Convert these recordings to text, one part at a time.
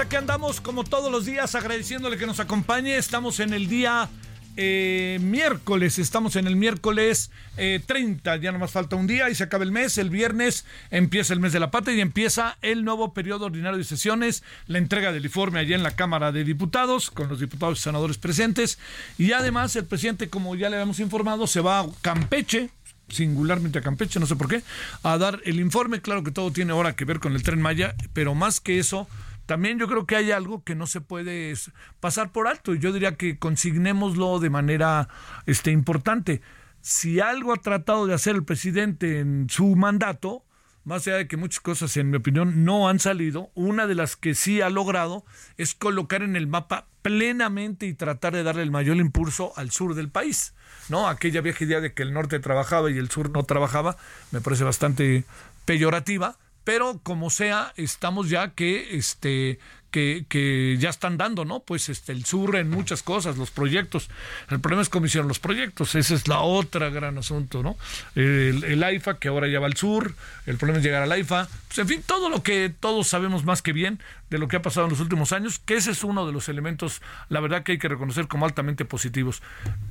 Tardes, aquí andamos como todos los días agradeciéndole que nos acompañe. Estamos en el día eh, miércoles, estamos en el miércoles eh, 30, ya nomás falta un día y se acaba el mes. El viernes empieza el mes de la patria y empieza el nuevo periodo ordinario de sesiones, la entrega del informe allá en la Cámara de Diputados, con los diputados y senadores presentes. Y además el presidente, como ya le habíamos informado, se va a Campeche, singularmente a Campeche, no sé por qué, a dar el informe. Claro que todo tiene ahora que ver con el tren Maya, pero más que eso, también yo creo que hay algo que no se puede pasar por alto. Y yo diría que consignémoslo de manera este, importante. Si algo ha tratado de hacer el presidente en su mandato, más allá de que muchas cosas, en mi opinión, no han salido, una de las que sí ha logrado es colocar en el mapa plenamente y tratar de darle el mayor impulso al sur del país. ¿no? Aquella vieja idea de que el norte trabajaba y el sur no trabajaba, me parece bastante peyorativa, pero como sea, estamos ya que este que, que ya están dando, ¿no? Pues este el sur en muchas cosas, los proyectos. El problema es cómo hicieron los proyectos, esa es la otra gran asunto, ¿no? El, el AIFA que ahora ya va al sur, el problema es llegar al AIFA, pues en fin, todo lo que todos sabemos más que bien de lo que ha pasado en los últimos años, que ese es uno de los elementos, la verdad que hay que reconocer como altamente positivos.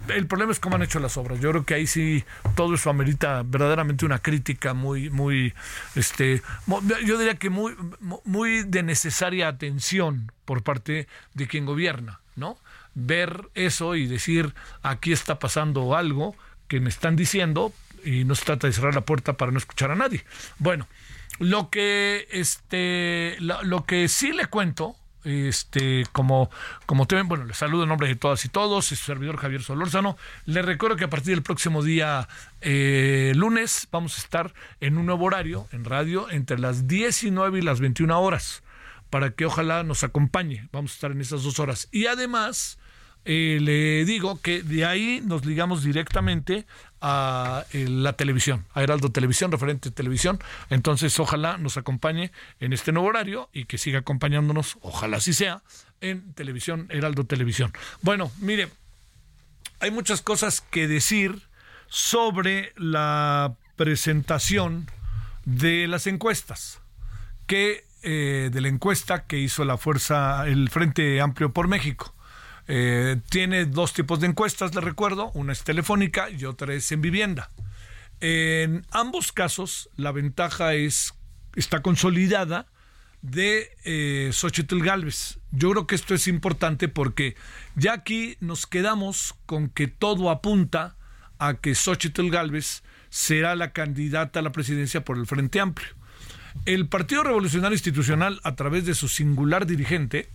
El problema es cómo han hecho las obras. Yo creo que ahí sí todo eso amerita verdaderamente una crítica muy, muy, este, yo diría que muy, muy de necesaria atención por parte de quien gobierna, ¿no? Ver eso y decir aquí está pasando algo que me están diciendo y no se trata de cerrar la puerta para no escuchar a nadie. Bueno, lo que este lo, lo que sí le cuento este como como te ven bueno les saludo en nombre de todas y todos es su servidor Javier Solórzano. Le recuerdo que a partir del próximo día eh, lunes vamos a estar en un nuevo horario en radio entre las 19 y las 21 horas para que ojalá nos acompañe. Vamos a estar en esas dos horas. Y además eh, le digo que de ahí nos ligamos directamente a eh, la televisión, a Heraldo Televisión, referente televisión. Entonces, ojalá nos acompañe en este nuevo horario y que siga acompañándonos, ojalá así sea, en televisión, Heraldo Televisión. Bueno, mire, hay muchas cosas que decir sobre la presentación de las encuestas, que eh, de la encuesta que hizo la fuerza, el Frente Amplio por México. Eh, tiene dos tipos de encuestas, le recuerdo, una es telefónica y otra es en vivienda. En ambos casos, la ventaja es, está consolidada de eh, Xochitl Galvez. Yo creo que esto es importante porque ya aquí nos quedamos con que todo apunta a que Xochitl Galvez será la candidata a la presidencia por el Frente Amplio. El Partido Revolucionario Institucional, a través de su singular dirigente,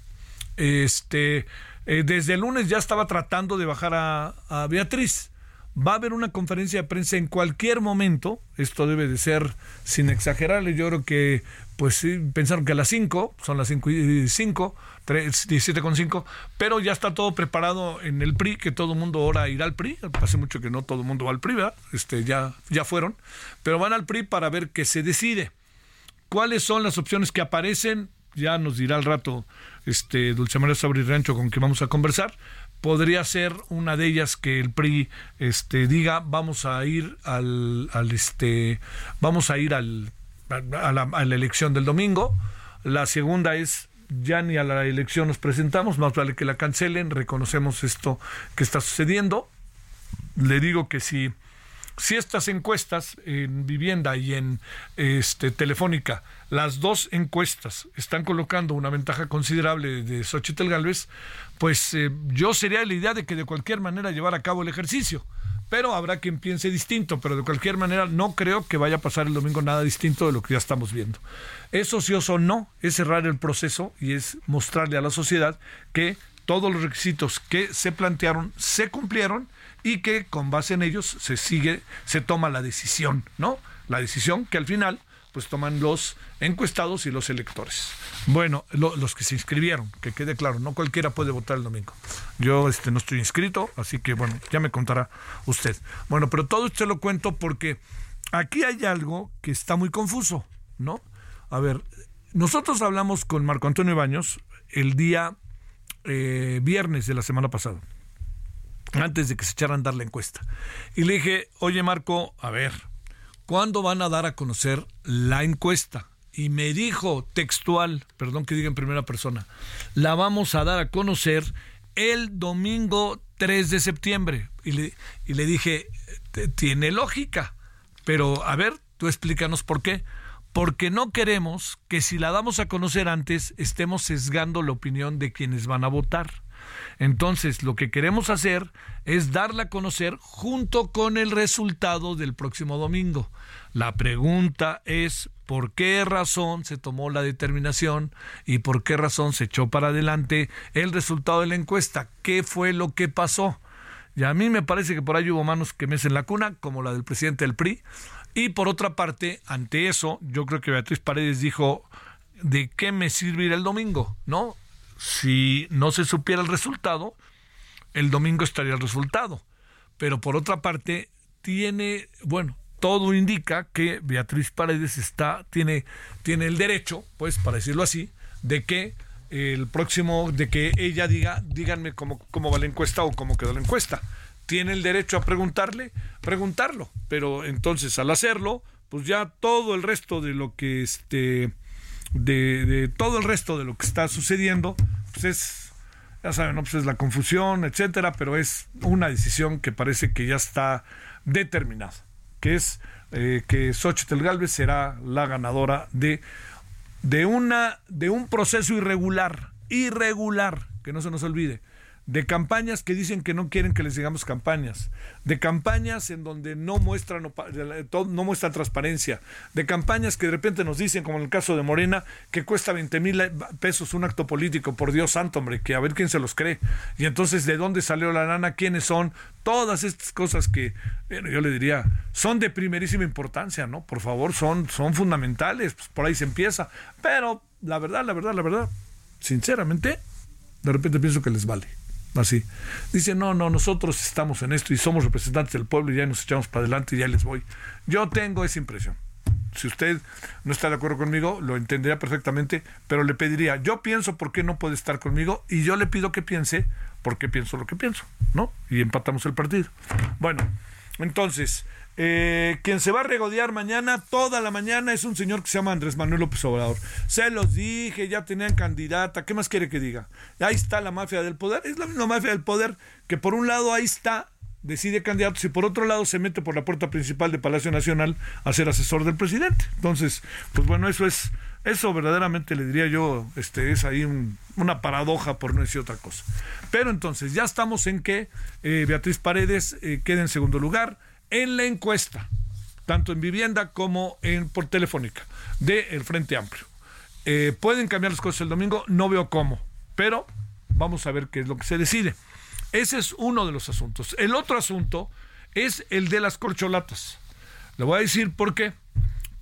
este, eh, desde el lunes ya estaba tratando de bajar a, Beatriz. Va a haber una conferencia de prensa en cualquier momento. Esto debe de ser sin exagerarle. Yo creo que, pues sí, pensaron que a las 5, son las 5 y 5, 17 con 5, pero ya está todo preparado en el PRI, que todo el mundo ahora irá al PRI. Hace mucho que no todo el mundo va al PRI, ¿verdad? Este, ya, ya fueron, pero van al PRI para ver qué se decide. ¿Cuáles son las opciones que aparecen? Ya nos dirá al rato este Dulce María Sabri Rancho con quien vamos a conversar podría ser una de ellas que el PRI este diga vamos a ir al, al este vamos a ir al a la, a la elección del domingo la segunda es ya ni a la elección nos presentamos, más vale que la cancelen, reconocemos esto que está sucediendo. Le digo que si, si estas encuestas en vivienda y en este, telefónica, las dos encuestas están colocando una ventaja considerable de Xochitl Galvez, pues eh, yo sería la idea de que de cualquier manera llevar a cabo el ejercicio pero habrá quien piense distinto, pero de cualquier manera no creo que vaya a pasar el domingo nada distinto de lo que ya estamos viendo. Es ocioso o no, es cerrar el proceso y es mostrarle a la sociedad que todos los requisitos que se plantearon se cumplieron y que con base en ellos se sigue, se toma la decisión, ¿no? La decisión que al final pues toman los encuestados y los electores. Bueno, los que se inscribieron, que quede claro, no cualquiera puede votar el domingo. Yo este, no estoy inscrito, así que bueno, ya me contará usted. Bueno, pero todo esto lo cuento porque aquí hay algo que está muy confuso, ¿no? A ver, nosotros hablamos con Marco Antonio Baños el día eh, viernes de la semana pasada, antes de que se echaran a dar la encuesta. Y le dije, oye Marco, a ver, ¿cuándo van a dar a conocer la encuesta? Y me dijo textual, perdón que diga en primera persona, la vamos a dar a conocer el domingo 3 de septiembre. Y le, y le dije, tiene lógica, pero a ver, tú explícanos por qué. Porque no queremos que si la damos a conocer antes estemos sesgando la opinión de quienes van a votar. Entonces, lo que queremos hacer es darla a conocer junto con el resultado del próximo domingo. La pregunta es por qué razón se tomó la determinación y por qué razón se echó para adelante el resultado de la encuesta. ¿Qué fue lo que pasó? Y a mí me parece que por ahí hubo manos que me en la cuna, como la del presidente del PRI. Y por otra parte, ante eso, yo creo que Beatriz Paredes dijo, ¿de qué me sirve ir el domingo? ¿No? Si no se supiera el resultado, el domingo estaría el resultado. Pero por otra parte, tiene, bueno, todo indica que Beatriz Paredes está, tiene, tiene el derecho, pues, para decirlo así, de que el próximo, de que ella diga, díganme cómo, cómo va la encuesta o cómo quedó la encuesta. Tiene el derecho a preguntarle, preguntarlo. Pero entonces, al hacerlo, pues ya todo el resto de lo que este de, todo el resto de lo que está sucediendo, pues es, ya saben, pues es la confusión, etcétera, pero es una decisión que parece que ya está determinada, que es eh, que Xochitl Galvez será la ganadora de, de, una, de un proceso irregular, irregular, que no se nos olvide, de campañas que dicen que no quieren que les digamos campañas, de campañas en donde no muestran, no muestran transparencia, de campañas que de repente nos dicen, como en el caso de Morena, que cuesta 20 mil pesos un acto político, por Dios santo, hombre, que a ver quién se los cree. Y entonces, ¿de dónde salió la lana? ¿Quiénes son? Todas estas cosas que, bueno, yo le diría, son de primerísima importancia, ¿no? Por favor, son, son fundamentales, pues por ahí se empieza. Pero la verdad, la verdad, la verdad, sinceramente, de repente pienso que les vale. Así. Dice, no, no, nosotros estamos en esto y somos representantes del pueblo y ya nos echamos para adelante y ya les voy. Yo tengo esa impresión. Si usted no está de acuerdo conmigo, lo entendería perfectamente, pero le pediría, yo pienso por qué no puede estar conmigo y yo le pido que piense por qué pienso lo que pienso, ¿no? Y empatamos el partido. Bueno, entonces, eh, quien se va a regodear mañana, toda la mañana, es un señor que se llama Andrés Manuel López Obrador. Se los dije, ya tenían candidata, ¿qué más quiere que diga? Ahí está la mafia del poder, es la misma mafia del poder que por un lado ahí está, decide candidatos y por otro lado se mete por la puerta principal de Palacio Nacional a ser asesor del presidente. Entonces, pues bueno, eso es Eso verdaderamente le diría yo, este, es ahí una paradoja por no decir otra cosa. Pero entonces, ya estamos en que eh, Beatriz Paredes eh, quede en segundo lugar en la encuesta, tanto en vivienda como en por telefónica, del el Frente Amplio. Eh, ¿Pueden cambiar las cosas el domingo? No veo cómo, pero vamos a ver qué es lo que se decide. Ese es uno de los asuntos. El otro asunto es el de las corcholatas. Le voy a decir por qué.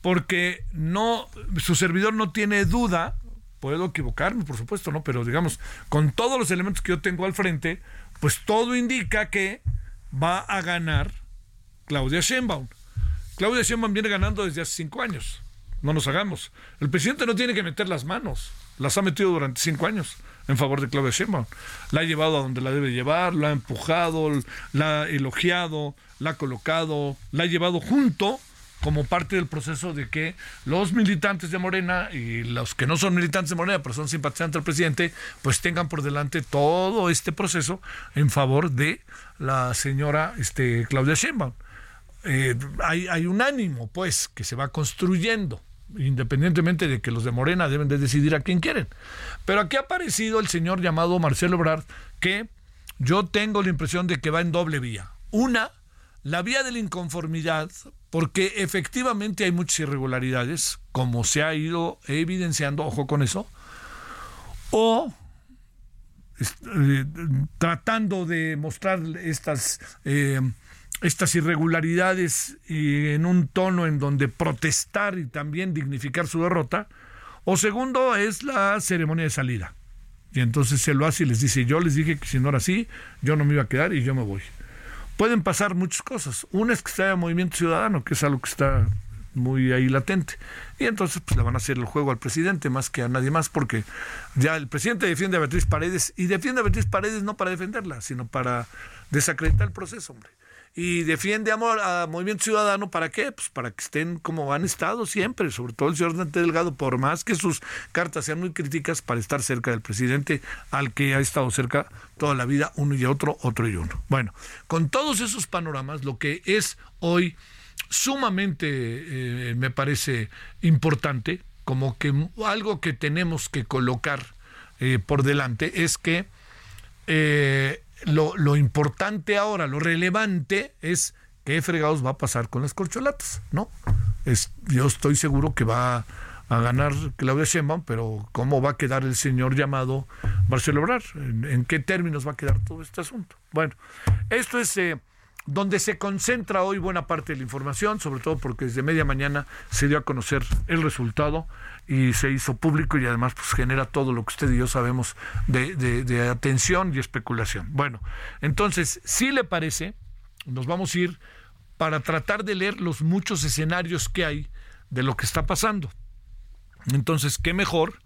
Porque no, su servidor no tiene duda, puedo equivocarme, por supuesto, ¿no? Pero digamos, con todos los elementos que yo tengo al frente, pues todo indica que va a ganar Claudia Sheinbaum. Claudia Sheinbaum viene ganando desde hace cinco años. No nos hagamos. El presidente no tiene que meter las manos. Las ha metido durante cinco años en favor de Claudia Sheinbaum. La ha llevado a donde la debe llevar, la ha empujado, la ha elogiado, la ha colocado, la ha llevado junto como parte del proceso de que los militantes de Morena y los que no son militantes de Morena, pero son simpatizantes del presidente, pues tengan por delante todo este proceso en favor de la señora este, Claudia Sheinbaum. Eh, hay, un ánimo, pues, que se va construyendo independientemente de que los de Morena deben de decidir a quién quieren. Pero aquí ha aparecido el señor llamado Marcelo Ebrard, que yo tengo la impresión de que va en doble vía. Una, la vía de la inconformidad, porque efectivamente hay muchas irregularidades, como se ha ido evidenciando, ojo con eso, o eh, tratando de mostrar estas eh, estas irregularidades en un tono en donde protestar y también dignificar su derrota, o segundo es la ceremonia de salida. Y entonces se lo hace y les dice, yo les dije que si no era así, yo no me iba a quedar y yo me voy. Pueden pasar muchas cosas. Una es que está el movimiento ciudadano, que es algo que está muy ahí latente. Y entonces pues, le van a hacer el juego al presidente más que a nadie más, porque ya el presidente defiende a Beatriz Paredes y defiende a Beatriz Paredes no para defenderla, sino para desacreditar el proceso, hombre y defiende amor a Movimiento Ciudadano, ¿para qué? Pues para que estén como han estado siempre, sobre todo el señor Dante Delgado, por más que sus cartas sean muy críticas, para estar cerca del presidente al que ha estado cerca toda la vida, uno y otro, otro y uno. Bueno, con todos esos panoramas, lo que es hoy sumamente, eh, me parece importante, como que algo que tenemos que colocar eh, por delante es que eh, lo, importante ahora, lo relevante es qué fregados va a pasar con las corcholatas, ¿no? Es, yo estoy seguro que va a ganar Claudia Sheinbaum, pero ¿cómo va a quedar el señor llamado Marcelo Obrar? ¿En, qué términos va a quedar todo este asunto? Bueno, esto es eh, donde se concentra hoy buena parte de la información, sobre todo porque desde media mañana se dio a conocer el resultado y se hizo público y además pues genera todo lo que usted y yo sabemos de, de, atención y especulación. Bueno, entonces, si le parece, nos vamos a ir para tratar de leer los muchos escenarios que hay de lo que está pasando. Entonces, ¿qué mejor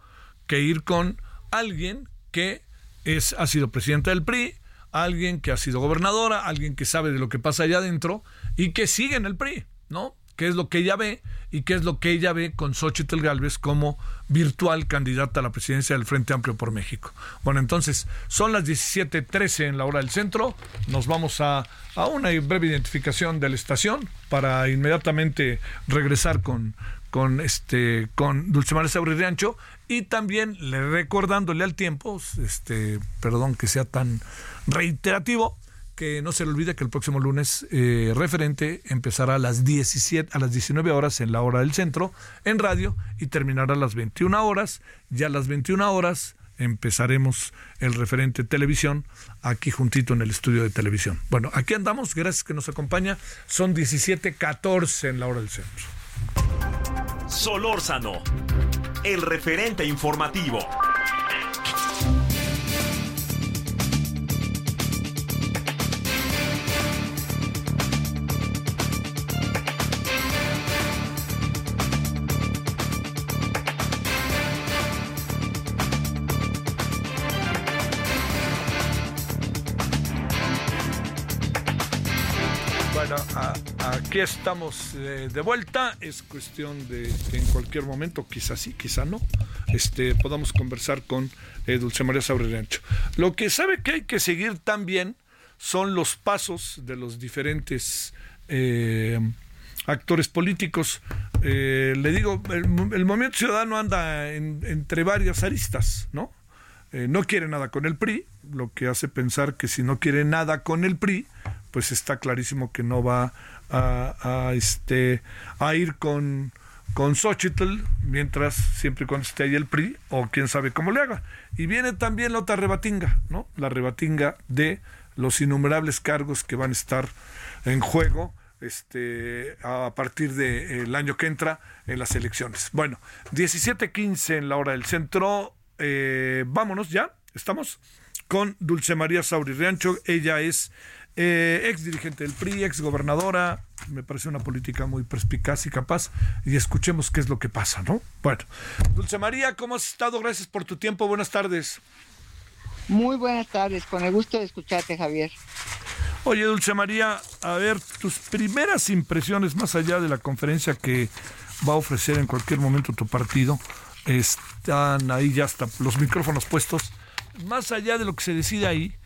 que ir con alguien que es, ha sido presidente del PRI, alguien que ha sido gobernadora, alguien que sabe de lo que pasa allá adentro y que sigue en el PRI, ¿no? qué es lo que ella ve y qué es lo que ella ve con Xochitl Galvez como virtual candidata a la presidencia del Frente Amplio por México. Bueno, entonces son las 17:13 en la hora del centro. Nos vamos a, a una breve identificación de la estación para inmediatamente regresar con con este con Dulce María Riancho y también le recordándole al tiempo, este, perdón que sea tan reiterativo, que no se le olvide que el próximo lunes eh, referente empezará a las 17 a las 19 horas en la hora del centro en radio y terminará a las 21 horas. Ya a las 21 horas empezaremos el referente televisión aquí juntito en el estudio de televisión. Bueno, aquí andamos, gracias que nos acompaña. Son 17:14 en la hora del centro. Solórzano, el referente informativo. Aquí estamos eh, de vuelta. Es cuestión de que en cualquier momento, quizás sí, quizá no, este, podamos conversar con eh, Dulce María Sabrerancho. Lo que sabe que hay que seguir también son los pasos de los diferentes eh, actores políticos. Eh, le digo, el, Movimiento Ciudadano anda entre varias aristas, ¿no? No quiere nada con el PRI, lo que hace pensar que si no quiere nada con el PRI, pues está clarísimo que no va a, este, a ir con, con Xochitl, mientras siempre y cuando esté ahí el PRI, o quién sabe cómo le haga. Y viene también la otra rebatinga, ¿no? La rebatinga de los innumerables cargos que van a estar en juego este, a partir del año que entra en las elecciones. Bueno, 17.15 en la hora del centro. Eh, vámonos ya, estamos con Dulce María Sauri Riancho. Ella es eh, ex dirigente del PRI, ex gobernadora. Me parece una política muy perspicaz y capaz. Y escuchemos qué es lo que pasa, ¿no? Bueno, Dulce María, ¿cómo has estado? Gracias por tu tiempo. Buenas tardes. Muy buenas tardes, con el gusto de escucharte, Javier. Oye, Dulce María, a ver, tus primeras impresiones, más allá de la conferencia que va a ofrecer en cualquier momento tu partido, están ahí ya hasta los micrófonos puestos. Más allá de lo que se decide ahí,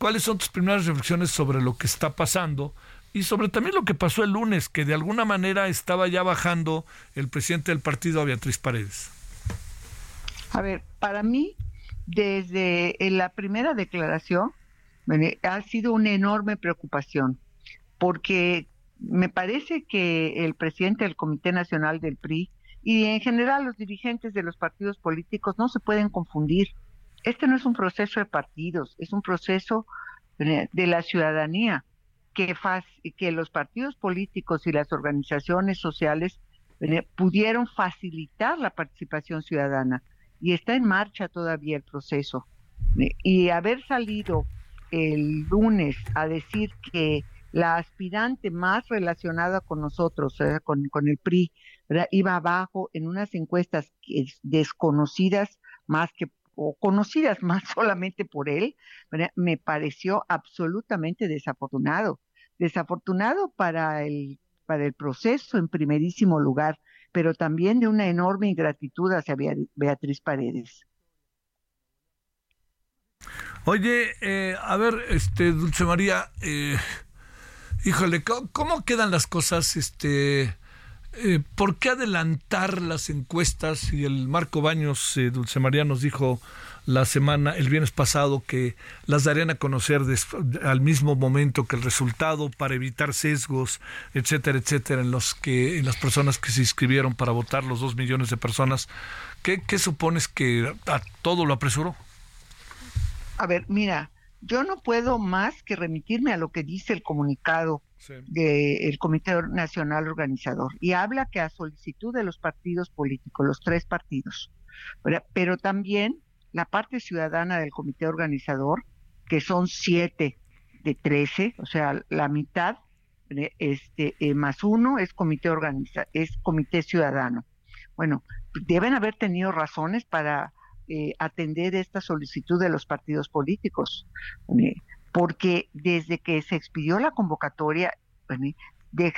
¿cuáles son tus primeras reflexiones sobre lo que está pasando? Y sobre también lo que pasó el lunes, que de alguna manera estaba ya bajando el presidente del partido a Beatriz Paredes. A ver, para mí, desde la primera declaración, ha sido una enorme preocupación, porque me parece que el presidente del Comité Nacional del PRI y en general los dirigentes de los partidos políticos no se pueden confundir. Este no es un proceso de partidos, es un proceso de la ciudadanía que, que los partidos políticos y las organizaciones sociales pudieron facilitar la participación ciudadana y está en marcha todavía el proceso. Y haber salido el lunes a decir que la aspirante más relacionada con nosotros, con, el PRI, iba abajo en unas encuestas desconocidas más que o conocidas más solamente por él, me pareció absolutamente desafortunado. Desafortunado para el, para el proceso en primerísimo lugar, pero también de una enorme ingratitud hacia Beatriz Paredes. Oye, eh, a ver, este, Dulce María, eh, híjole, ¿cómo, quedan las cosas? Este, eh, ¿Por qué adelantar las encuestas? Y el Marco Baños, Dulce María, nos dijo la semana, el viernes pasado, que las darían a conocer al mismo momento que el resultado para evitar sesgos, etcétera, etcétera, en los que, en las personas que se inscribieron para votar, los dos millones de personas. ¿Qué, qué supones que a todo lo apresuró? A ver, mira, yo no puedo más que remitirme a lo que dice el comunicado del Comité Nacional Organizador y habla que a solicitud de los partidos políticos, los tres partidos, pero también la parte ciudadana del Comité Organizador, que son siete de trece, o sea, la mitad, este eh, más uno es comité organiza, es comité ciudadano. Bueno, deben haber tenido razones para eh, atender esta solicitud de los partidos políticos, porque desde que se expidió la convocatoria,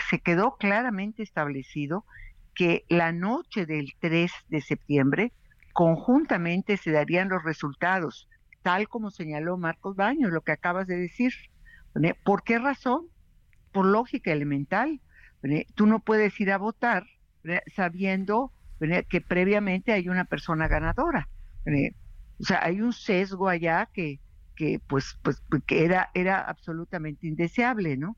se quedó claramente establecido que la noche del 3 de septiembre conjuntamente se darían los resultados, tal como señaló Marcos Baños, lo que acabas de decir. ¿Por qué razón? Por lógica elemental. Tú no puedes ir a votar sabiendo que previamente hay una persona ganadora. O sea, hay un sesgo allá que, que pues, pues, que era, era absolutamente indeseable, ¿no?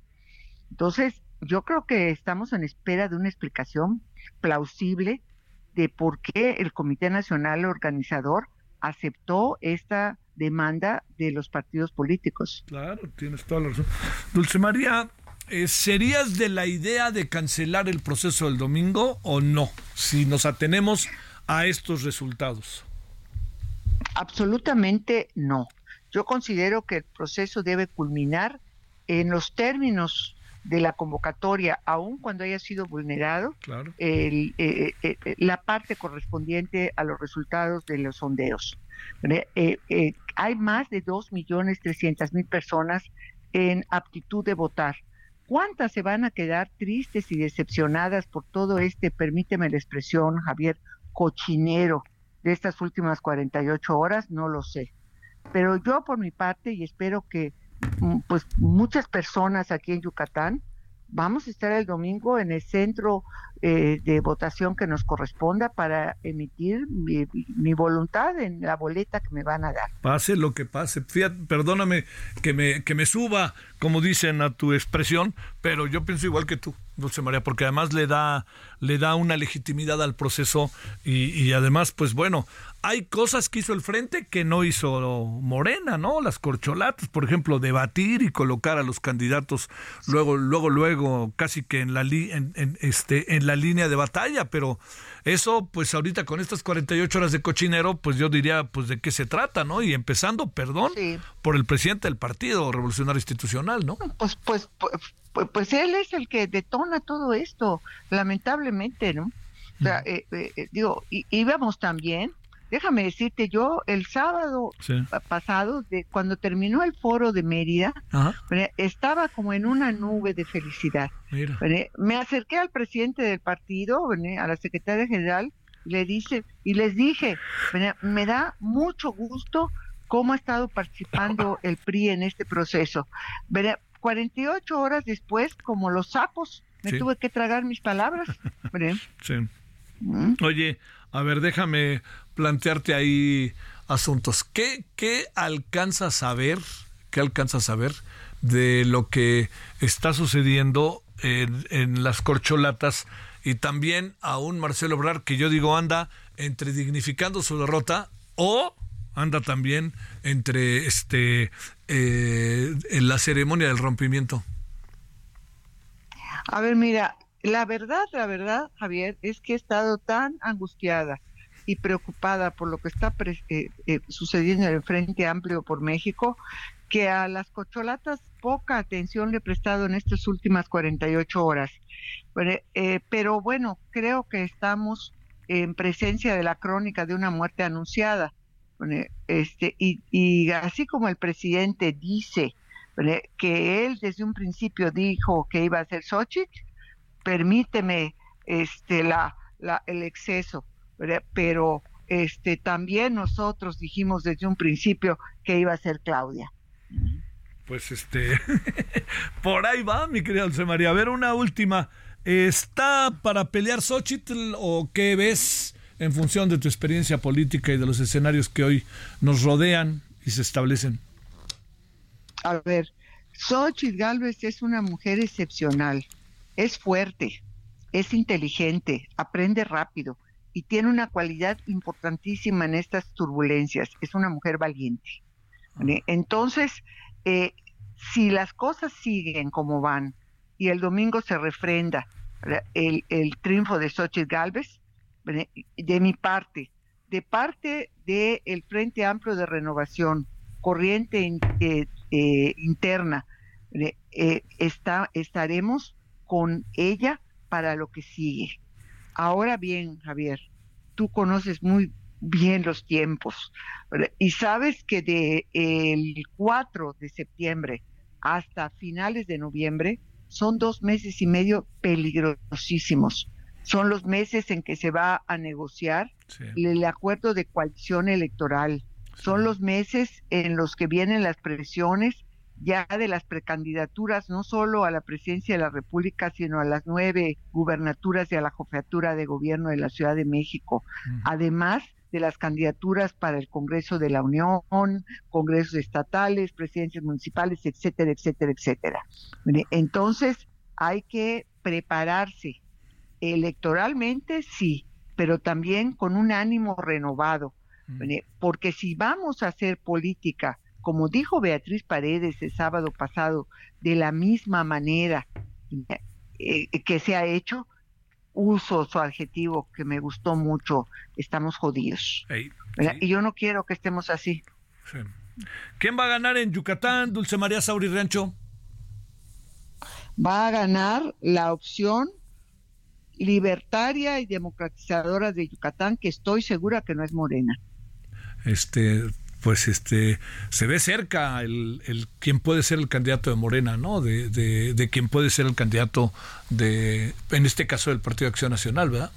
Entonces, yo creo que estamos en espera de una explicación plausible de por qué el Comité Nacional Organizador aceptó esta demanda de los partidos políticos. Claro, tienes toda la razón. Dulce María, eh, ¿serías de la idea de cancelar el proceso del domingo o no? Si nos atenemos a estos resultados. Absolutamente no. Yo considero que el proceso debe culminar en los términos de la convocatoria, aun cuando haya sido vulnerado, eh, eh, eh, la parte correspondiente a los resultados de los sondeos. hay más de 2.300.000 personas en aptitud de votar. ¿Cuántas se van a quedar tristes y decepcionadas por todo este, permíteme la expresión, Javier, cochinero de estas últimas 48 horas, no lo sé. Pero yo por mi parte, y espero que mm, pues muchas personas aquí en Yucatán vamos a estar el domingo en el centro eh, de votación que nos corresponda para emitir mi, voluntad en la boleta que me van a dar. Pase lo que pase. Fíjate, perdóname que me, que me suba, como dicen a tu expresión, pero yo pienso igual que tú. Dulce María, porque además le da, le da una legitimidad al proceso y, y, además, pues bueno, hay cosas que hizo el frente que no hizo Morena, ¿no? Las corcholatas, por ejemplo, debatir y colocar a los candidatos luego, luego, luego, casi que en la, este, en la línea de batalla, pero eso, pues ahorita con estas 48 horas de cochinero, pues yo diría, pues de qué se trata, ¿no? Y empezando, perdón, por el presidente del Partido Revolucionario Institucional, ¿no? Pues, pues, pues, pues, él es el que detona todo esto, lamentablemente, ¿no? O sea, eh, eh, digo, íbamos también déjame decirte, yo el sábado pasado, de, cuando terminó el foro de Mérida, estaba como en una nube de felicidad. Me acerqué al presidente del partido, a la secretaria general, le dice, y les dije, me da mucho gusto cómo ha estado participando el PRI en este proceso. 48 horas después, como los sapos, me tuve que tragar mis palabras. Sí. ¿Mm? Oye, a ver, déjame plantearte ahí asuntos. ¿Qué, qué alcanzas a ver? ¿Qué alcanzas a de lo que está sucediendo en, en las corcholatas? Y también a un Marcelo Obrar que yo digo anda entre dignificando su derrota o anda también entre este eh, en la ceremonia del rompimiento. A ver, mira, la verdad, la verdad, Javier, es que he estado tan angustiada y preocupada por lo que está eh, eh, sucediendo en el Frente Amplio por México, que a las cocholatas poca atención le he prestado en estas últimas 48 horas. Eh, pero bueno, creo que estamos en presencia de la crónica de una muerte anunciada. Este, y, así como el presidente dice que él desde un principio dijo que iba a ser Xochitl, permíteme este, la, el exceso pero este también nosotros dijimos desde un principio que iba a ser Claudia. Pues este, por ahí va, mi querida Dulce María. A ver, una última. ¿Está para pelear Xochitl o qué ves en función de tu experiencia política y de los escenarios que hoy nos rodean y se establecen? A ver, Xochitl Galvez es una mujer excepcional, es fuerte, es inteligente, aprende rápido, y tiene una cualidad importantísima en estas turbulencias, es una mujer valiente. Entonces, eh, si las cosas siguen como van y el domingo se refrenda el, triunfo de Xochitl Galvez, de mi parte, de parte del Frente Amplio de Renovación, corriente eh, eh, interna, está, estaremos con ella para lo que sigue. Ahora bien, Javier, tú conoces muy bien los tiempos y sabes que de el 4 de septiembre hasta finales de noviembre son dos meses y medio peligrosísimos. Son los meses en que se va a negociar el acuerdo de coalición electoral. Son los meses en los que vienen las presiones ya de las precandidaturas, no solo a la presidencia de la República, sino a las nueve gubernaturas y a la jefatura de gobierno de la Ciudad de México. Además de las candidaturas para el Congreso de la Unión, congresos estatales, presidencias municipales, etcétera, etcétera, etcétera. Entonces, hay que prepararse electoralmente, sí, pero también con un ánimo renovado, porque si vamos a hacer política como dijo Beatriz Paredes el sábado pasado, de la misma manera eh, que se ha hecho, uso su adjetivo que me gustó mucho, estamos jodidos. Y yo no quiero que estemos así. ¿Quién va a ganar en Yucatán, Dulce María Sauri Rancho? Va a ganar la opción libertaria y democratizadora de Yucatán, que estoy segura que no es morena. Este, pues este se ve cerca el, el quién puede ser el candidato de Morena, ¿no? De, de, quién puede ser el candidato de, en este caso, del Partido de Acción Nacional, ¿verdad?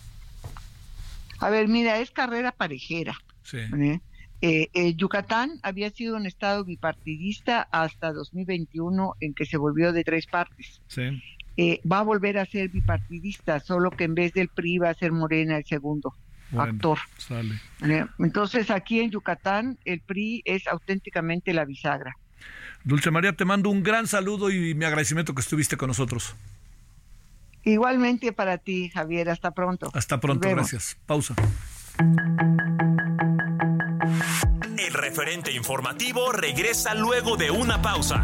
A ver, mira, es carrera parejera. Sí. ¿eh? Eh, Yucatán había sido un estado bipartidista hasta 2021 en que se volvió de tres partes. Sí. eh, va a volver a ser bipartidista, solo que en vez del PRI va a ser Morena el segundo actor. Eh, entonces aquí en Yucatán el PRI es auténticamente la bisagra. Dulce María, te mando un gran saludo y mi agradecimiento que estuviste con nosotros. Igualmente para ti, Javier. Hasta pronto. Hasta pronto, gracias. Pausa. El referente informativo regresa luego de una pausa.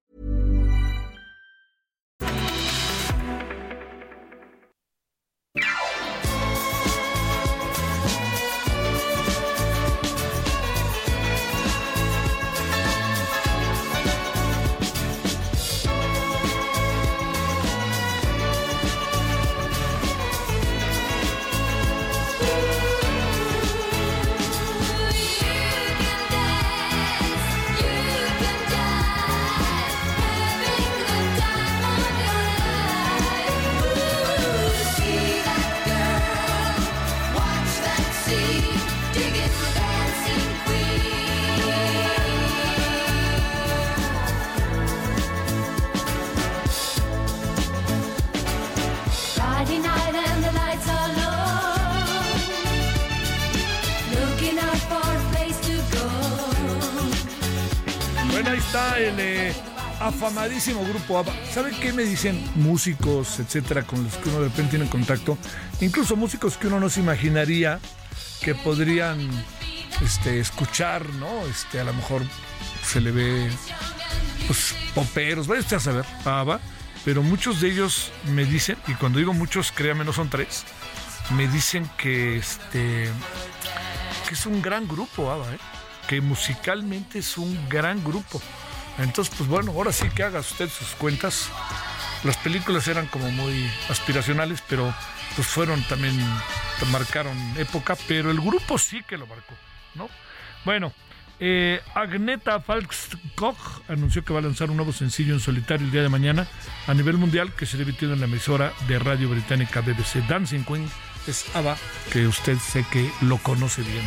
Afamadísimo grupo ¿Saben qué me dicen músicos, etcétera, con los que uno de repente tiene contacto? Incluso músicos que uno no se imaginaría que podrían este, escuchar, ¿no? Este, a lo mejor se le ve pues, poperos, vaya usted a saber, ABBA, pero muchos de ellos me dicen, y cuando digo muchos, créanme, no son tres, me dicen que este es un gran grupo ABBA, ¿eh? que musicalmente es un gran grupo. Entonces, pues bueno, ahora sí que haga usted sus cuentas. Las películas eran como muy aspiracionales, pero pues fueron también, marcaron época, pero el grupo sí que lo marcó, ¿no? Bueno, eh, Agneta Falkskog anunció que va a lanzar un nuevo sencillo en solitario el día de mañana a nivel mundial que será emitido en la emisora de radio británica BBC. Dancing Queen es ABBA, que usted sé que lo conoce bien.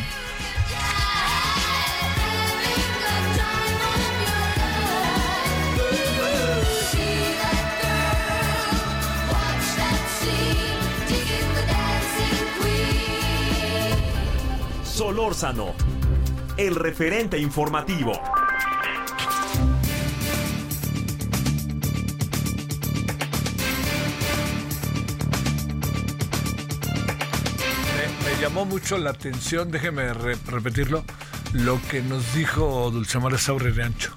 Solórzano, el referente informativo. Me, llamó mucho la atención, déjeme repetirlo, lo que nos dijo Dulcemar Saure de Ancho.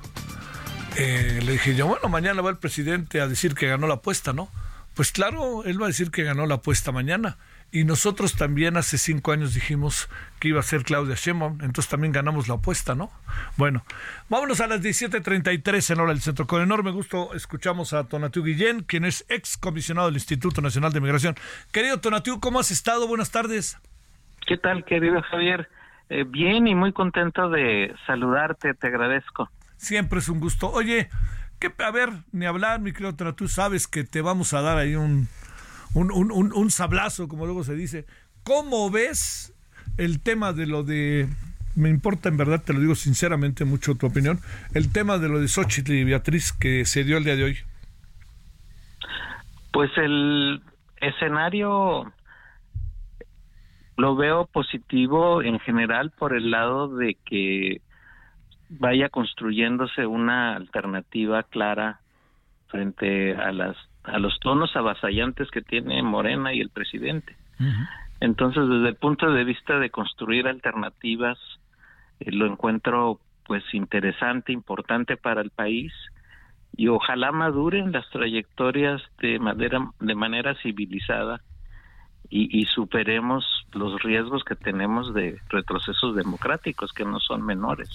Eh, le dije yo, bueno, mañana va el presidente a decir que ganó la apuesta, ¿no? Pues claro, él va a decir que ganó la apuesta mañana y nosotros también hace cinco años dijimos que iba a ser Claudia Sheinbaum, entonces también ganamos la apuesta, ¿no? Bueno, vámonos a las 17.33 en hora del centro. Con enorme gusto escuchamos a Tonatiu Guillén, quien es ex comisionado del Instituto Nacional de Migración. Querido Tonatiu, ¿cómo has estado? Buenas tardes. ¿Qué tal, querido Javier? Eh, bien y muy contento de saludarte, te agradezco. Siempre es un gusto. Oye, que, a ver, ni hablar, mi querido Tonatiu, sabes que te vamos a dar ahí un un, un, un, sablazo, como luego se dice. ¿Cómo ves el tema de lo de me importa en verdad, te lo digo sinceramente mucho tu opinión, el tema de lo de Xochitl y Beatriz que se dio el día de hoy. Pues el escenario lo veo positivo en general por el lado de que vaya construyéndose una alternativa clara frente a las a los tonos avasallantes que tiene Morena y el presidente. Entonces, desde el punto de vista de construir alternativas, eh, lo encuentro pues interesante, importante para el país y ojalá maduren las trayectorias de manera de manera civilizada y, y, superemos los riesgos que tenemos de retrocesos democráticos que no son menores.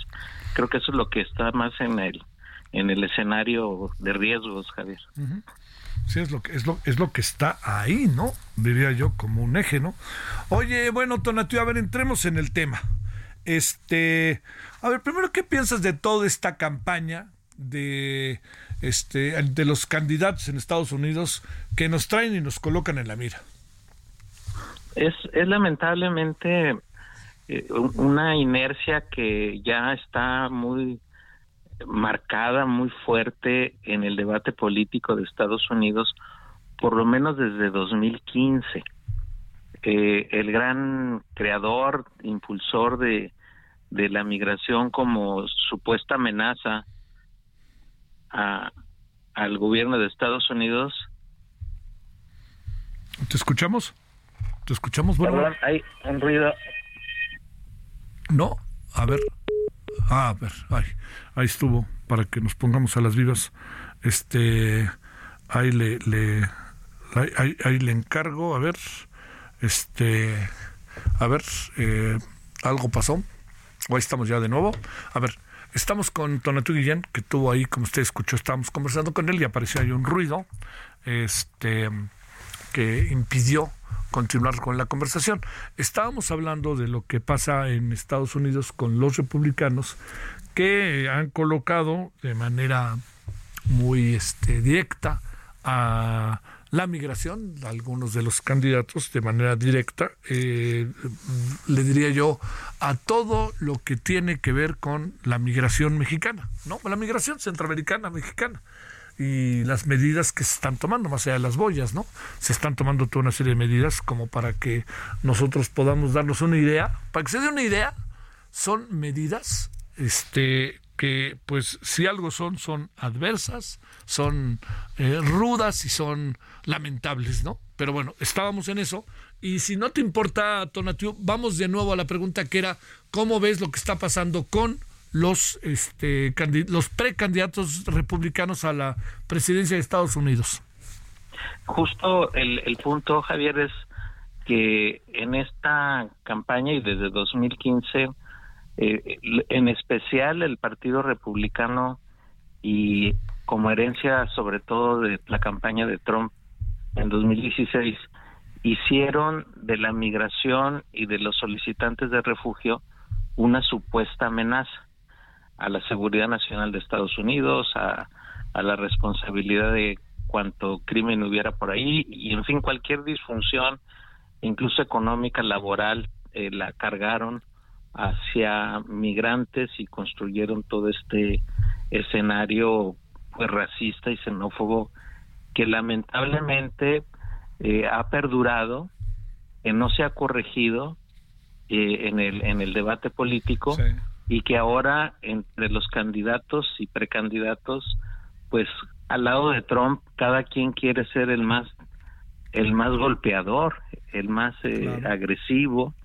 Creo que eso es lo que está más en el en el escenario de riesgos, Javier. Es lo que es lo, es lo que está ahí, ¿no? Diría yo como un eje, ¿no? Oye, bueno, Tonatio, a ver, entremos en el tema. Este, a ver, primero, ¿qué piensas de toda esta campaña de este de los candidatos en Estados Unidos que nos traen y nos colocan en la mira? Es, es lamentablemente eh, una inercia que ya está muy marcada, muy fuerte en el debate político de Estados Unidos, por lo menos desde 2015. Eh, el gran creador, impulsor de, de la migración como supuesta amenaza a, al gobierno de Estados Unidos. ¿Te escuchamos? ¿Te escuchamos? Bueno, hay un ruido. No, a ver. Ah, a ver, ahí estuvo, para que nos pongamos a las vivas. Este, ahí le, ahí, le encargo, a ver, este, a ver, eh, algo pasó. Hoy estamos ya de nuevo. A ver, estamos con Tonatu Guillén, que tuvo ahí, como usted escuchó, estábamos conversando con él y apareció ahí un ruido, este, que impidió continuar con la conversación. Estábamos hablando de lo que pasa en Estados Unidos con los republicanos que han colocado de manera muy este, directa a la migración, algunos de los candidatos de manera directa, eh, le diría yo, a todo lo que tiene que ver con la migración mexicana, ¿no? La migración centroamericana mexicana y las medidas que se están tomando, más allá de las boyas, ¿no? Se están tomando toda una serie de medidas como para que nosotros podamos darnos una idea. Para que se dé una idea, son medidas este, que, pues, si algo son, son adversas, son eh, rudas y son lamentables, ¿no? Pero bueno, estábamos en eso. Y si no te importa, Tonatiu, vamos de nuevo a la pregunta que era, ¿cómo ves lo que está pasando con los, este, los precandidatos republicanos a la presidencia de Estados Unidos. Justo el, el punto, Javier, es que en esta campaña y desde 2015, eh, en especial el Partido Republicano y como herencia sobre todo de la campaña de Trump en 2016, hicieron de la migración y de los solicitantes de refugio una supuesta amenaza a la seguridad nacional de Estados Unidos, a, la responsabilidad de cuánto crimen hubiera por ahí y en fin cualquier disfunción, incluso económica, laboral, eh, la cargaron hacia migrantes y construyeron todo este escenario pues racista y xenófobo que lamentablemente eh, ha perdurado, que no se ha corregido eh, en el en el debate político y que ahora entre los candidatos y precandidatos, pues al lado de Trump, cada quien quiere ser el más el más golpeador, el más eh, agresivo,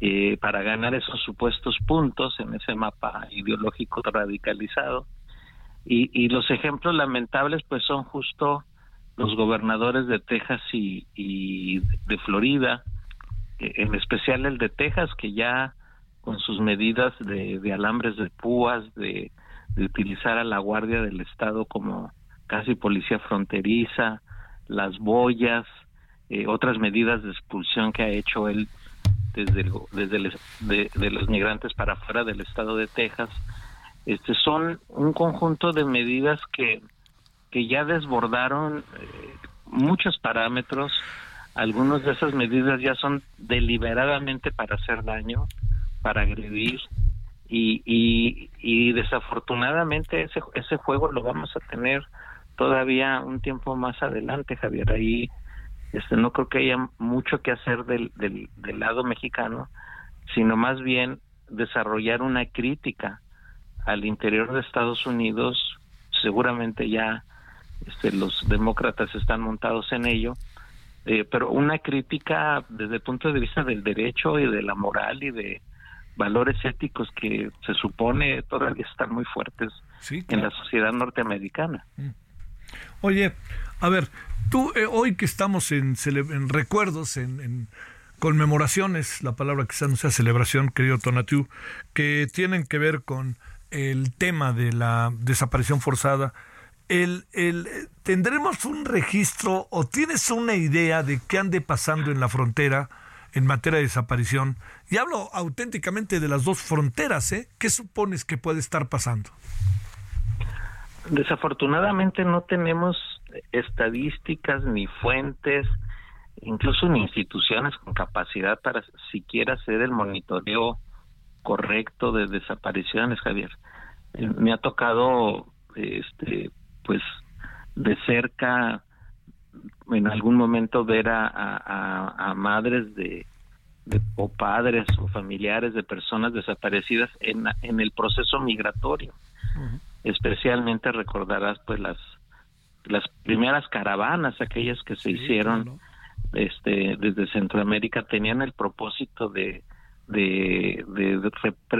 eh, para ganar esos supuestos puntos en ese mapa ideológico radicalizado. Y, y los ejemplos lamentables, pues son justo los gobernadores de Texas y, y de Florida, eh, en especial el de Texas, que ya con sus medidas de, alambres de púas, de, utilizar a la Guardia del Estado como casi policía fronteriza, las boyas, eh, otras medidas de expulsión que ha hecho él desde, desde de, los migrantes para afuera del estado de Texas, este son un conjunto de medidas que, que ya desbordaron eh, muchos parámetros, algunas de esas medidas ya son deliberadamente para hacer daño, para agredir y, y, desafortunadamente ese, ese juego lo vamos a tener todavía un tiempo más adelante, Javier. Ahí este, no creo que haya mucho que hacer del, del, del lado mexicano, sino más bien desarrollar una crítica al interior de Estados Unidos. Seguramente ya este, los demócratas están montados en ello, eh, pero una crítica desde el punto de vista del derecho y de la moral y de valores éticos que se supone todavía están muy fuertes en la sociedad norteamericana. Mm. Oye, a ver, tú eh, hoy que estamos en, en recuerdos, en, conmemoraciones, la palabra quizás no sea celebración, querido Tonatiu, que tienen que ver con el tema de la desaparición forzada, el, el, ¿tendremos un registro o tienes una idea de qué ande pasando en la frontera en materia de desaparición? Y hablo auténticamente de las dos fronteras, ¿eh? ¿Qué supones que puede estar pasando? Desafortunadamente no tenemos estadísticas ni fuentes, incluso ni instituciones con capacidad para siquiera hacer el monitoreo correcto de desapariciones, Javier. Eh, me ha tocado este pues de cerca en algún momento ver a, madres de, o padres o familiares de personas desaparecidas en, en el proceso migratorio. Especialmente recordarás pues las las primeras caravanas, aquellas que se hicieron este desde Centroamérica tenían el propósito de de,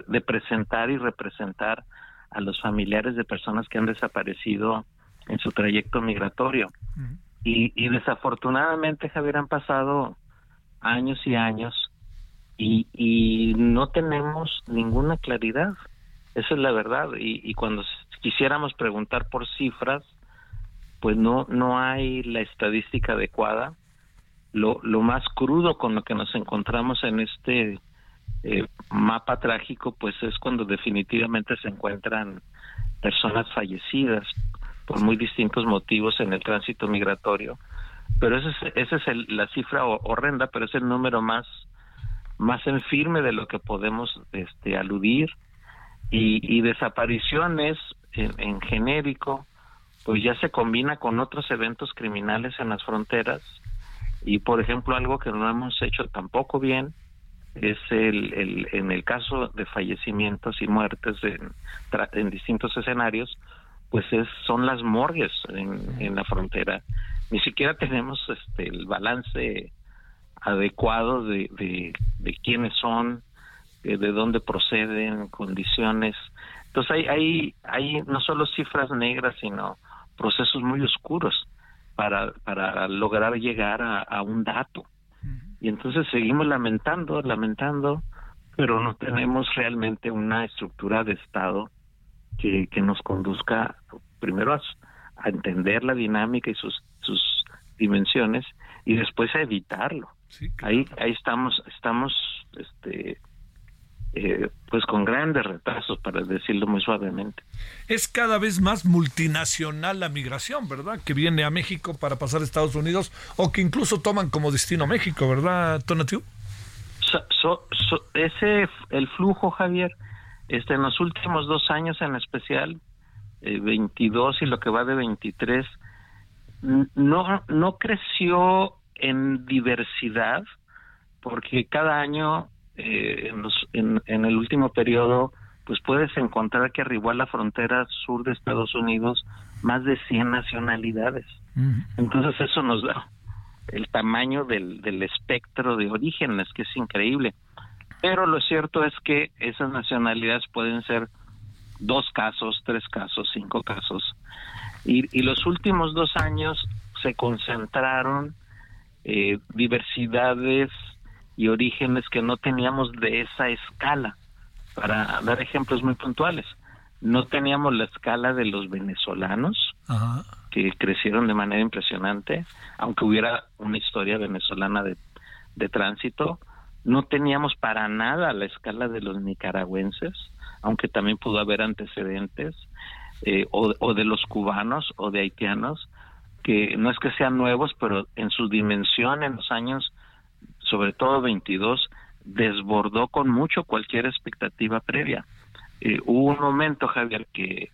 de presentar y representar a los familiares de personas que han desaparecido en su trayecto migratorio. Y, y, desafortunadamente, Javier, han pasado años y años y, y no tenemos ninguna claridad. Esa es la verdad. Y, cuando quisiéramos preguntar por cifras, pues no, no hay la estadística adecuada. Lo, lo más crudo con lo que nos encontramos en este eh, mapa trágico, pues es cuando definitivamente se encuentran personas fallecidas por muy distintos motivos en el tránsito migratorio. Pero esa es, ese es el, la cifra horrenda, pero es el número más, más en firme de lo que podemos este, aludir. Y, desapariciones en, en genérico, pues ya se combina con otros eventos criminales en las fronteras. Y por ejemplo, algo que no hemos hecho tampoco bien es el, en el caso de fallecimientos y muertes en distintos escenarios, pues es, son las morgues en, en la frontera. Ni siquiera tenemos este, el balance adecuado de, de, de quiénes son, de, de dónde proceden, condiciones. Entonces hay, hay, hay no solo cifras negras, sino procesos muy oscuros para, para lograr llegar a, a un dato. Y entonces seguimos lamentando, lamentando, pero no tenemos realmente una estructura de Estado que, que nos conduzca primero a, entender la dinámica y sus, sus dimensiones y después a evitarlo. Ahí ahí estamos estamos este eh, pues con grandes retrasos, para decirlo muy suavemente. Es cada vez más multinacional la migración, ¿verdad? Que viene a México para pasar a Estados Unidos o que incluso toman como destino México, ¿verdad, Tonatiu? ese, el flujo, Javier, este, en los últimos dos años en especial, eh, 22 y lo que va de 23, no, no creció en diversidad, porque cada año eh, en, los, en, en, el último periodo, pues puedes encontrar que arribó a la frontera sur de Estados Unidos más de 100 nacionalidades. Entonces eso nos da el tamaño del, del espectro de orígenes, que es increíble. Pero lo cierto es que esas nacionalidades pueden ser dos casos, tres casos, cinco casos. Y, y los últimos dos años se concentraron eh, diversidades y orígenes que no teníamos de esa escala. Para dar ejemplos muy puntuales, no teníamos la escala de los venezolanos, que crecieron de manera impresionante, aunque hubiera una historia venezolana de, de tránsito, no teníamos para nada la escala de los nicaragüenses, aunque también pudo haber antecedentes, eh, o, de los cubanos o de haitianos, que no es que sean nuevos, pero en su dimensión en los años sobre todo 22, desbordó con mucho cualquier expectativa previa. Eh, hubo un momento, Javier, que,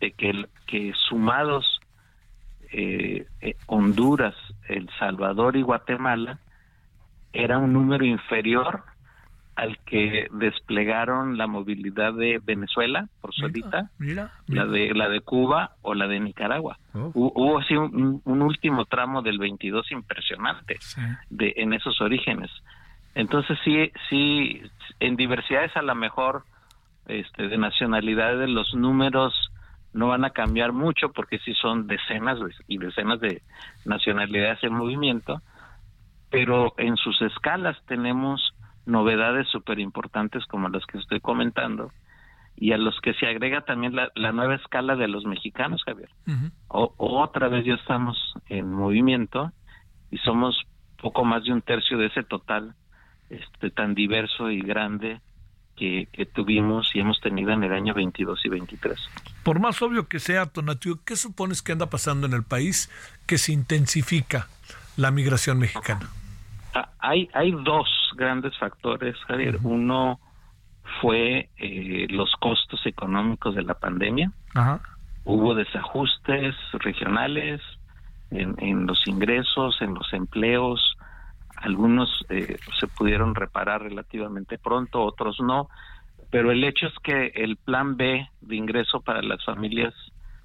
que, que sumados eh, eh, Honduras, El Salvador y Guatemala, era un número inferior al que desplegaron la movilidad de Venezuela por solita, la de la de Cuba o la de Nicaragua. Oh. Hubo, así un, último tramo del 22 impresionante de en esos orígenes. Entonces sí sí en diversidades a lo mejor este de nacionalidades los números no van a cambiar mucho porque sí son decenas y decenas de nacionalidades en movimiento, pero en sus escalas tenemos novedades súper importantes como las que estoy comentando y a los que se agrega también la, nueva escala de los mexicanos, Javier. o, otra vez ya estamos en movimiento y somos poco más de un tercio de ese total este tan diverso y grande que, tuvimos y hemos tenido en el año 22 y 23. Por más obvio que sea, Tonatiuh, ¿qué supones que anda pasando en el país que se intensifica la migración mexicana? Ah, hay, hay dos grandes factores, Javier. Uno fue eh, los costos económicos de la pandemia. Hubo desajustes regionales en, en, los ingresos, en los empleos. Algunos eh, se pudieron reparar relativamente pronto, otros no. Pero el hecho es que el plan B de ingreso para las familias,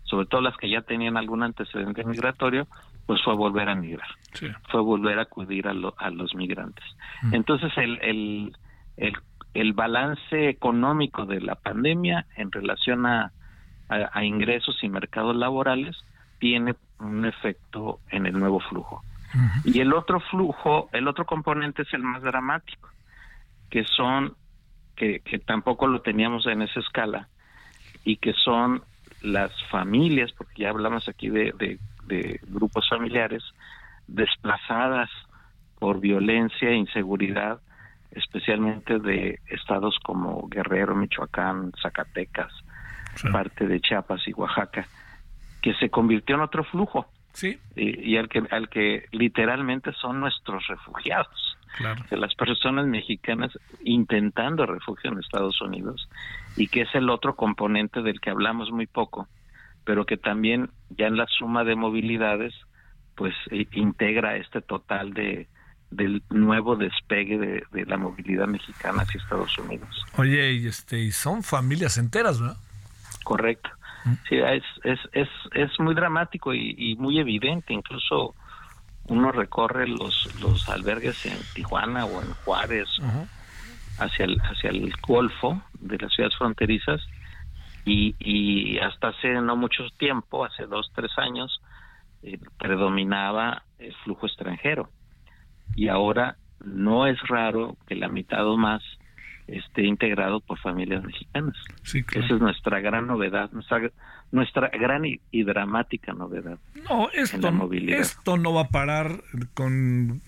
sobre todo las que ya tenían algún antecedente migratorio, pues fue volver a migrar, fue volver a acudir a, a los migrantes. Mm. Entonces el, el, el, balance económico de la pandemia en relación a, a, ingresos y mercados laborales tiene un efecto en el nuevo flujo. Y el otro flujo, el otro componente es el más dramático, que son, que, que tampoco lo teníamos en esa escala, y que son las familias, porque ya hablamos aquí de, de de grupos familiares desplazadas por violencia e inseguridad, especialmente de estados como Guerrero, Michoacán, Zacatecas, parte de Chiapas y Oaxaca, que se convirtió en otro flujo. Sí. Y, al que al que literalmente son nuestros refugiados. De las personas mexicanas intentando refugio en Estados Unidos y que es el otro componente del que hablamos muy poco, pero que también ya en la suma de movilidades pues eh, integra este total de del nuevo despegue de, la movilidad mexicana hacia Estados Unidos. Oye, y este y son familias enteras, ¿verdad? Correcto. Mm. Sí, es, es, es, es muy dramático y, muy evidente, incluso uno recorre los, los albergues en Tijuana o en Juárez hacia el, hacia el Golfo de las ciudades fronterizas y, hasta hace no mucho tiempo, hace dos, tres años, eh, predominaba el flujo extranjero. Y ahora no es raro que la mitad o más esté integrado por familias mexicanas. Esa es nuestra gran novedad, nuestra, nuestra gran y, dramática novedad. No, esto, esto no va a parar con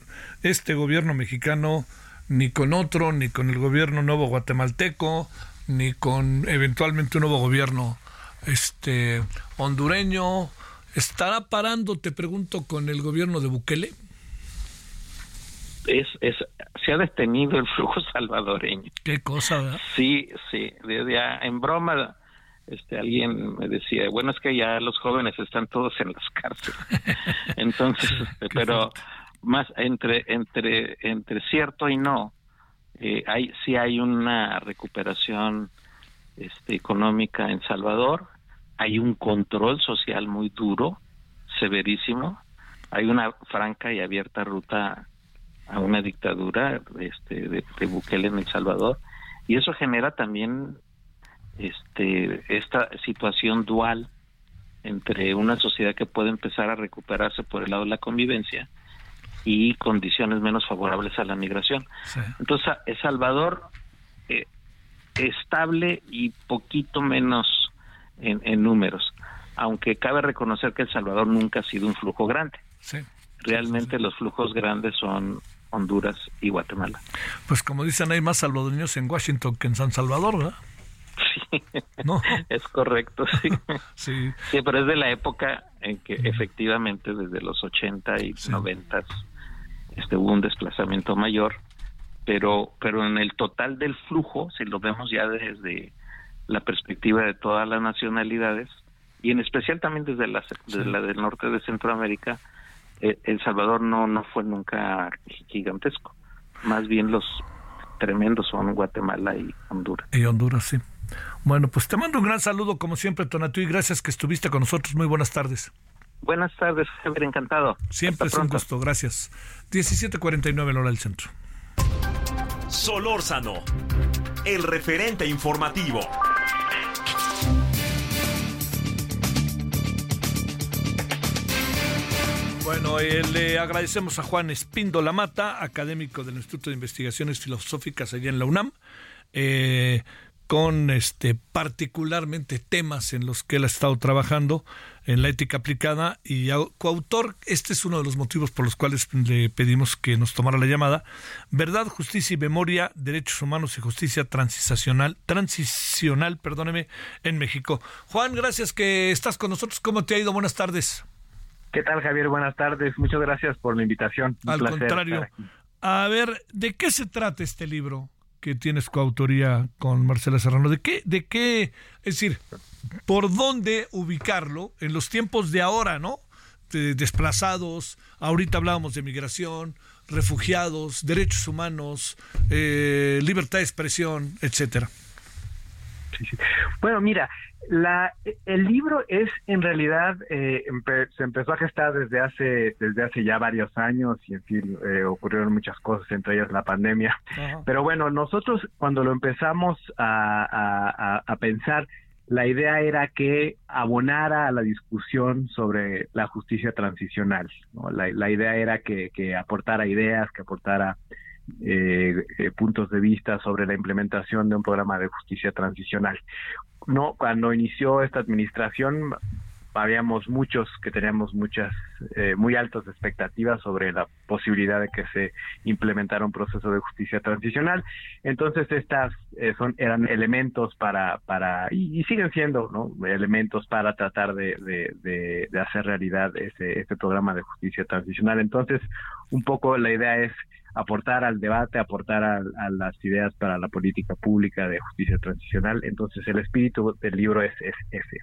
este gobierno mexicano, ni con otro, ni con el gobierno nuevo guatemalteco, ni con eventualmente un nuevo gobierno este hondureño. ¿Estará parando, te pregunto, con el gobierno de Bukele? Es, es, se ha detenido el flujo salvadoreño. Qué cosa, ¿verdad? Sí, sí. Desde en broma, este, alguien me decía, bueno, es que ya los jóvenes están todos en las cárceles. Entonces, pero más entre, entre, entre cierto y no, eh, hay sí hay una recuperación este, económica en Salvador, hay un control social muy duro, severísimo, hay una franca y abierta ruta a una dictadura este, de, de Bukele en El Salvador y eso genera también este esta situación dual entre una sociedad que puede empezar a recuperarse por el lado de la convivencia y condiciones menos favorables a la migración. Entonces, El Salvador eh, estable y poquito menos en, números, aunque cabe reconocer que El Salvador nunca ha sido un flujo grande. Realmente los flujos grandes son Honduras y Guatemala. Pues como dicen, hay más salvadoreños en Washington que en San Salvador, ¿verdad? Sí, ¿No? es correcto, sí. sí. sí. pero es de la época en que efectivamente desde los 80 y 90 este, hubo un desplazamiento mayor, pero, pero en el total del flujo, si lo vemos ya desde la perspectiva de todas las nacionalidades, y en especial también desde la, la del norte de Centroamérica, El Salvador no, no fue nunca gigantesco. Más bien los tremendos son Guatemala y Honduras. Y Honduras, sí. Bueno, pues te mando un gran saludo como siempre, Tonatú, y gracias que estuviste con nosotros. Muy buenas tardes. Buenas tardes, Javier, encantado. Siempre es un gusto, gracias. 17:49 en hora del centro. Solórzano, el referente informativo. Bueno, eh, le agradecemos a Juan Espíndola Mata, académico del Instituto de Investigaciones Filosóficas allá en la UNAM. Eh, con este particularmente temas en los que él ha estado trabajando en la ética aplicada y coautor, este es uno de los motivos por los cuales le pedimos que nos tomara la llamada, Verdad, Justicia y Memoria, Derechos Humanos y Justicia Transicional, transicional, perdóneme, en México. Juan, gracias que estás con nosotros. ¿Cómo te ha ido? Buenas tardes. ¿Qué tal, Javier? Buenas tardes. Muchas gracias por la invitación. Al contrario. A ver, ¿de qué se trata este libro? que tienes coautoría con Marcela Serrano. ¿De qué, de qué, es decir, por dónde ubicarlo en los tiempos de ahora, ¿no? De desplazados, ahorita hablábamos de migración, refugiados, derechos humanos, eh, libertad de expresión, etcétera. Bueno, mira, la, el libro es en realidad eh, se empezó a gestar desde hace desde hace ya varios años y en fin eh, ocurrieron muchas cosas entre ellas la pandemia. Pero bueno, nosotros cuando lo empezamos a, a, pensar la idea era que abonara a la discusión sobre la justicia transicional. La, la, idea era que, que aportara ideas, que aportara eh, eh, puntos de vista sobre la implementación de un programa de justicia transicional. No, cuando inició esta administración habíamos muchos que teníamos muchas eh, muy altas expectativas sobre la posibilidad de que se implementara un proceso de justicia transicional entonces estas eh, son eran elementos para para y, siguen siendo ¿no? elementos para tratar de, de, de, hacer realidad ese este programa de justicia transicional entonces un poco la idea es aportar al debate, aportar a, las ideas para la política pública de justicia transicional. Entonces el espíritu del libro es, ese.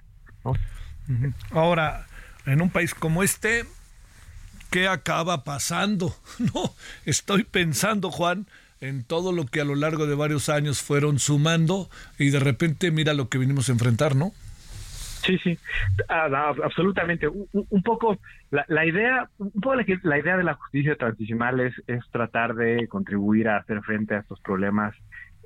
Ahora, en un país como este, ¿qué acaba pasando? No, estoy pensando, Juan, en todo lo que a lo largo de varios años fueron sumando y de repente mira lo que vinimos a enfrentar, ¿no? Sí, sí, ah, absolutamente. Un, poco la, idea, un poco la, idea de la justicia transicional es, es tratar de contribuir a hacer frente a estos problemas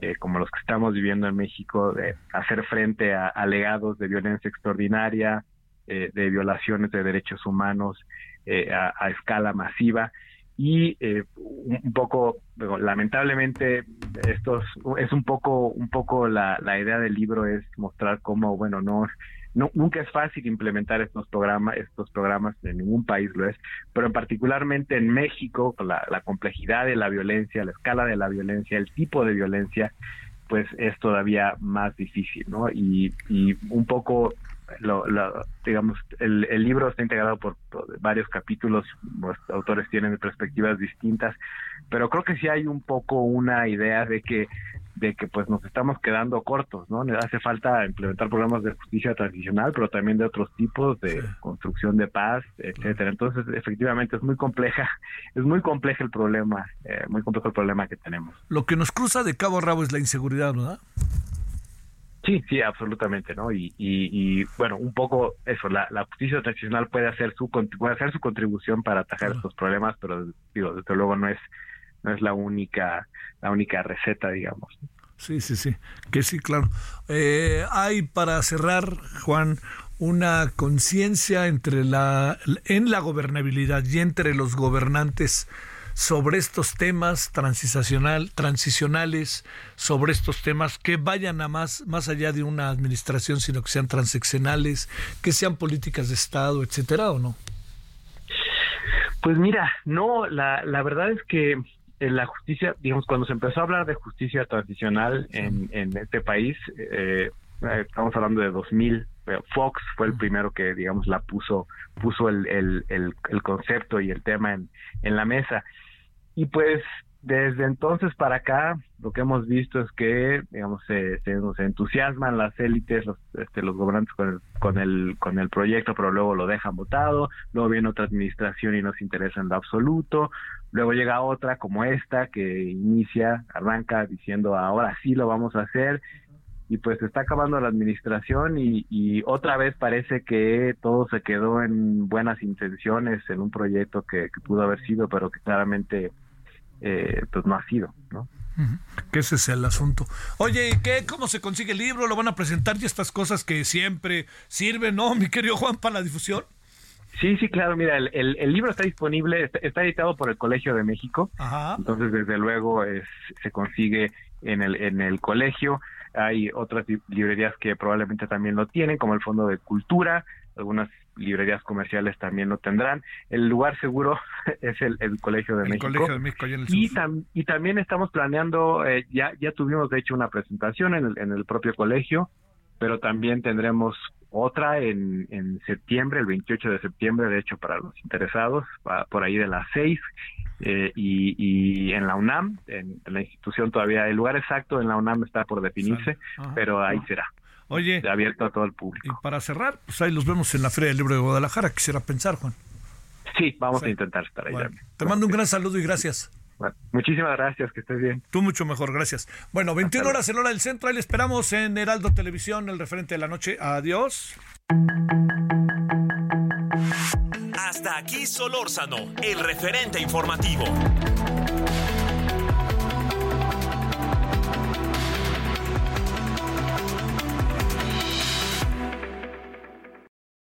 eh, como los que estamos viviendo en México, de hacer frente a alegados de violencia extraordinaria, eh, de violaciones de derechos humanos eh, a, escala masiva y un poco lamentablemente esto es un poco un poco la, la idea del libro es mostrar cómo bueno no no, nunca es fácil implementar estos programas, estos programas en ningún país lo es, pero particularmente en México, la, complejidad de la violencia, la escala de la violencia, el tipo de violencia, pues es todavía más difícil, ¿no? Y, y un poco lo, digamos, el, el, libro está integrado por, varios capítulos, los autores tienen perspectivas distintas, pero creo que sí hay un poco una idea de que de que pues nos estamos quedando cortos, ¿no? Hace falta implementar programas de justicia transicional, pero también de otros tipos de construcción de paz, etcétera. Entonces, efectivamente es muy compleja, es muy complejo el problema, eh, muy complejo el problema que tenemos. Lo que nos cruza de cabo a rabo es la inseguridad, ¿verdad? Sí, sí, absolutamente, ¿no? Y, y, bueno, un poco eso, la, justicia transicional puede hacer su puede hacer su contribución para atajar estos problemas, pero digo, desde luego no es no es la única la única receta, digamos. Sí, sí, sí, que sí, claro. Eh, hay para cerrar, Juan, una conciencia entre la en la gobernabilidad y entre los gobernantes sobre estos temas transicional, transicionales, sobre estos temas que vayan a más, más allá de una administración, sino que sean transeccionales, que sean políticas de Estado, etcétera, ¿o no? Pues mira, no, la, la verdad es que la justicia, digamos, cuando se empezó a hablar de justicia transicional en, en este país, eh, eh estamos hablando de 2000, Fox fue el primero que, digamos, la puso, puso el, el, el, concepto y el tema en, en la mesa. Y pues desde entonces para acá, lo que hemos visto es que, digamos, se, se, entusiasman las élites, los, este, los gobernantes con el, con, el, con el proyecto, pero luego lo dejan votado, luego viene otra administración y no se interesa en lo absoluto, luego llega otra como esta que inicia, arranca diciendo ahora sí lo vamos a hacer, y pues está acabando la administración y, y otra vez parece que todo se quedó en buenas intenciones, en un proyecto que pudo haber sido, pero que claramente eh, pues no ha sido, ¿no? Que ese es el asunto. Oye, ¿qué? ¿Cómo se consigue el libro? ¿Lo van a presentar y estas cosas que siempre sirven, no, mi querido Juan, para la difusión? Sí, sí, claro. Mira, el, el, libro está disponible, está, editado por el Colegio de México. Entonces, desde luego, es, se consigue en el, en el colegio. Hay otras librerías que probablemente también lo tienen, como el Fondo de Cultura, algunas librerías comerciales también lo tendrán. El lugar seguro es el, Colegio de México. y, y, también estamos planeando, eh, ya, ya tuvimos de hecho una presentación en el, en el propio colegio, pero también tendremos otra en, en septiembre, el 28 de septiembre, de hecho, para los interesados, por ahí de las 6, eh, y, y, en la UNAM, en, la institución todavía, el lugar exacto en la UNAM está por definirse, pero ahí será. Oye. Abierto a todo el público. Y para cerrar, pues ahí los vemos en la Feria del Libro de Guadalajara, quisiera pensar, Juan. Sí, vamos a intentar estar ahí. te mando un gran saludo y gracias. Muchísimas gracias, que estés bien. Tú mucho mejor, gracias. Bueno, 21 horas en hora del centro, ahí le esperamos en Heraldo Televisión, el referente de la noche. Adiós. Hasta aquí Solórzano, el referente informativo.